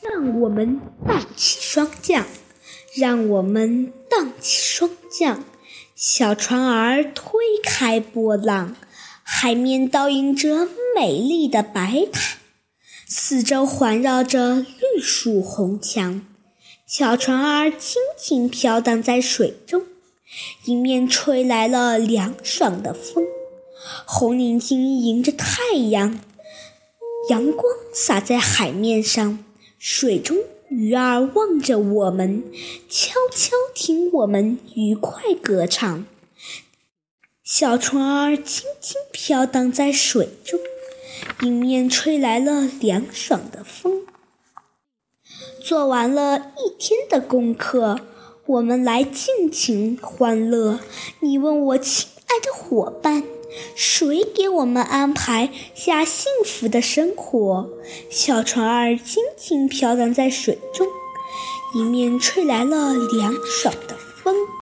让我们荡起霜降，让我们荡起霜降。小船儿推开波浪，海面倒映着美丽的白塔，四周环绕着绿树红墙。小船儿轻轻飘荡在水中，迎面吹来了凉爽的风，红领巾迎着太阳，阳光洒在海面上。水中鱼儿望着我们，悄悄听我们愉快歌唱。小船儿轻轻飘荡在水中，迎面吹来了凉爽的风。做完了一天的功课，我们来尽情欢乐。你问我，亲爱的伙伴。谁给我们安排下幸福的生活？小船儿轻轻飘荡在水中，迎面吹来了凉爽的。